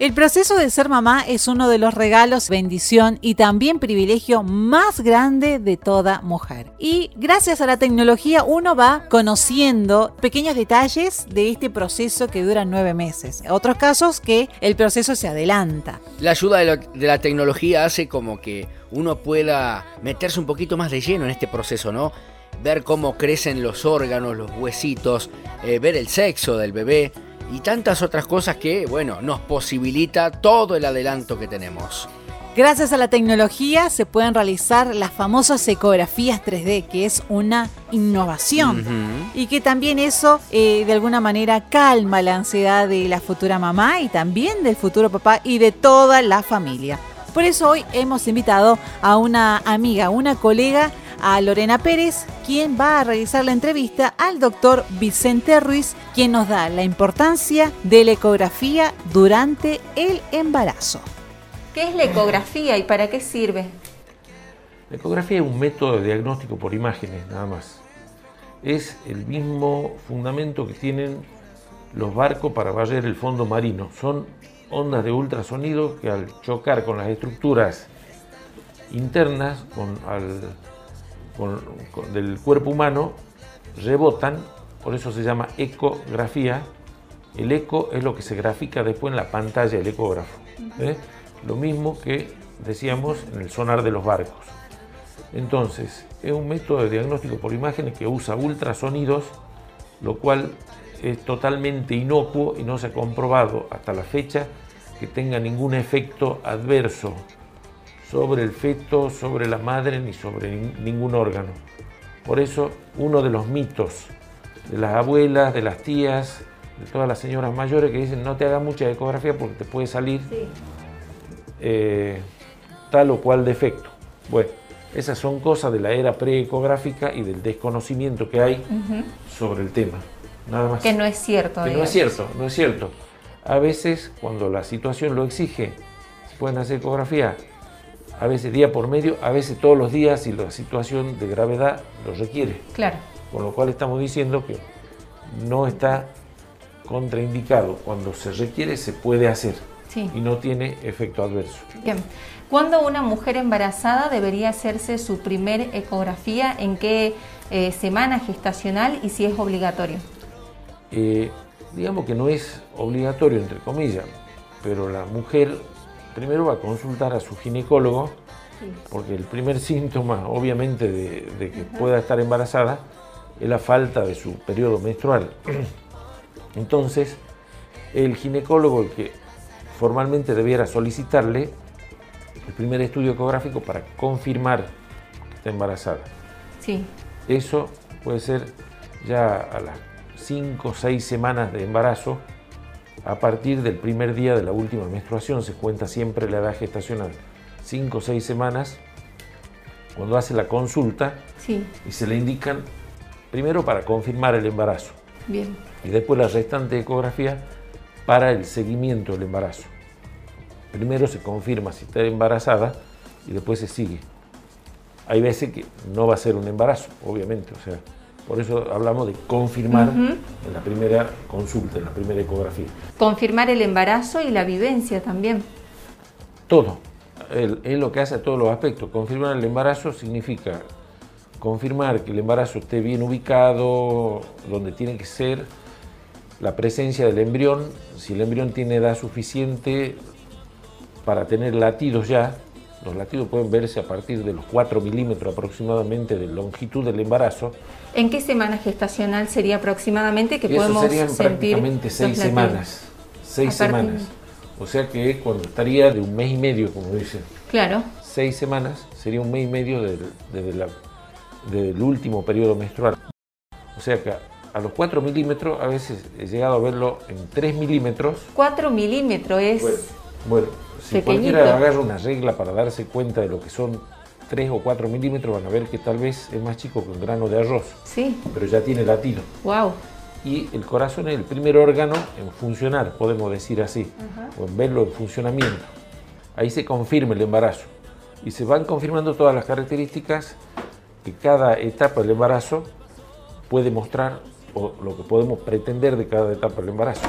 El proceso de ser mamá es uno de los regalos, bendición y también privilegio más grande de toda mujer. Y gracias a la tecnología uno va conociendo pequeños detalles de este proceso que dura nueve meses. Otros casos que el proceso se adelanta. La ayuda de, la tecnología hace como que uno pueda meterse un poquito más de lleno en este proceso, ¿no? Ver cómo crecen los órganos, los huesitos, eh, ver el sexo del bebé y tantas otras cosas que, bueno, nos posibilita todo el adelanto que tenemos. Gracias a la tecnología se pueden realizar las famosas ecografías 3D, que es una innovación. Y que también eso eh, de alguna manera calma la ansiedad de la futura mamá y también del futuro papá y de toda la familia. Por eso hoy hemos invitado a una amiga, una colega a Lorena Pérez, quien va a realizar la entrevista al doctor Vicente Ruiz, quien nos da la importancia de la ecografía durante el embarazo. ¿Qué es la ecografía y para qué sirve? La ecografía es un método de diagnóstico por imágenes, nada más. Es el mismo fundamento que tienen los barcos para barrer el fondo marino. Son ondas de ultrasonido que al chocar con las estructuras internas, con al del cuerpo humano rebotan, por eso se llama ecografía. El eco es lo que se grafica después en la pantalla del ecógrafo. ¿eh? Lo mismo que decíamos en el sonar de los barcos. Entonces, es un método de diagnóstico por imágenes que usa ultrasonidos, lo cual es totalmente inocuo y no se ha comprobado hasta la fecha que tenga ningún efecto adverso sobre el feto, sobre la madre ni sobre ningún órgano. Por eso uno de los mitos de las abuelas, de las tías, de todas las señoras mayores que dicen no te hagas mucha ecografía porque te puede salir eh, tal o cual defecto. Bueno, esas son cosas de la era preecográfica y del desconocimiento que hay sobre el tema. Nada más. Que no es cierto. Que no es cierto, no es cierto. A veces, cuando la situación lo exige, pueden hacer ecografía a veces día por medio, a veces todos los días si la situación de gravedad lo requiere. Claro. Con lo cual estamos diciendo que no está contraindicado. Cuando se requiere se puede hacer y no tiene efecto adverso. Bien. ¿Cuándo una mujer embarazada debería hacerse su primer ecografía? ¿En qué eh, semana gestacional y si es obligatorio? Eh, digamos que no es obligatorio, entre comillas, pero la mujer primero va a consultar a su ginecólogo, porque el primer síntoma, obviamente, de, que pueda estar embarazada es la falta de su periodo menstrual. Entonces, el ginecólogo, el que formalmente debiera solicitarle el primer estudio ecográfico para confirmar que está embarazada. Sí. Eso puede ser ya a las 5 o 6 semanas de embarazo a partir del primer día de la última menstruación, se cuenta siempre la edad gestacional, 5 o 6 semanas, cuando hace la consulta y se le indican, primero para confirmar el embarazo, Bien. y después la restante ecografía para el seguimiento del embarazo. Primero se confirma si está embarazada y después se sigue. Hay veces que no va a ser un embarazo, obviamente, o sea, por eso hablamos de confirmar en la primera consulta, en la primera ecografía. Confirmar el embarazo y la vivencia también. Todo. Es lo que hace a todos los aspectos. Confirmar el embarazo significa confirmar que el embarazo esté bien ubicado, donde tiene que ser, la presencia del embrión, si el embrión tiene edad suficiente para tener latidos ya, los latidos pueden verse a partir de los 4 milímetros aproximadamente de longitud del embarazo. ¿En qué semana gestacional sería aproximadamente que Eso podemos serían sentir prácticamente seis semanas. Seis semanas. O sea que cuando estaría de un mes y medio, como dicen. Claro. Seis semanas sería un mes y medio desde del último periodo menstrual. O sea que a los 4 milímetros, a veces he llegado a verlo en 3 milímetros. 4 milímetros es... bueno si cualquiera agarra una regla para darse cuenta de lo que son 3 o 4 milímetros, van a ver que tal vez es más chico que un grano de arroz. Sí. Pero ya tiene latido. Wow. Y el corazón es el primer órgano en funcionar, podemos decir así, o en verlo en funcionamiento. Ahí se confirma el embarazo. Y se van confirmando todas las características que cada etapa del embarazo puede mostrar o lo que podemos pretender de cada etapa del embarazo.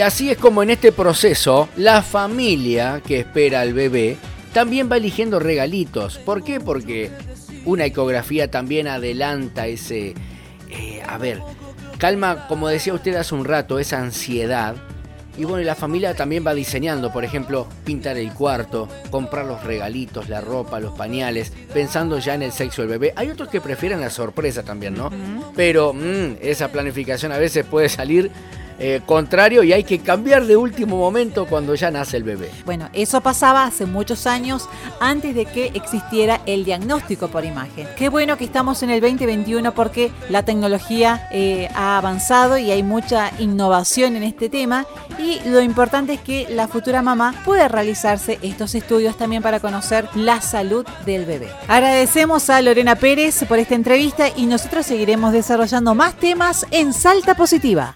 Así es como en este proceso la familia que espera al bebé también va eligiendo regalitos. ¿Por qué? Porque una ecografía también adelanta ese... Eh, a ver, calma, como decía usted hace un rato, esa ansiedad y bueno, la familia también va diseñando, por ejemplo, pintar el cuarto, comprar los regalitos, la ropa, los pañales, pensando ya en el sexo del bebé. Hay otros que prefieren la sorpresa también, ¿no? Pero mm, esa planificación a veces puede salir eh, contrario y hay que cambiar de último momento cuando ya nace el bebé. Bueno, eso pasaba hace muchos años antes de que existiera el diagnóstico por imagen. Qué bueno que estamos en el 2021 porque la tecnología eh, ha avanzado y hay mucha innovación en este tema y lo importante es que la futura mamá pueda realizarse estos estudios también para conocer la salud del bebé. Agradecemos a Lorena Pérez por esta entrevista y nosotros seguiremos desarrollando más temas en Salta Positiva.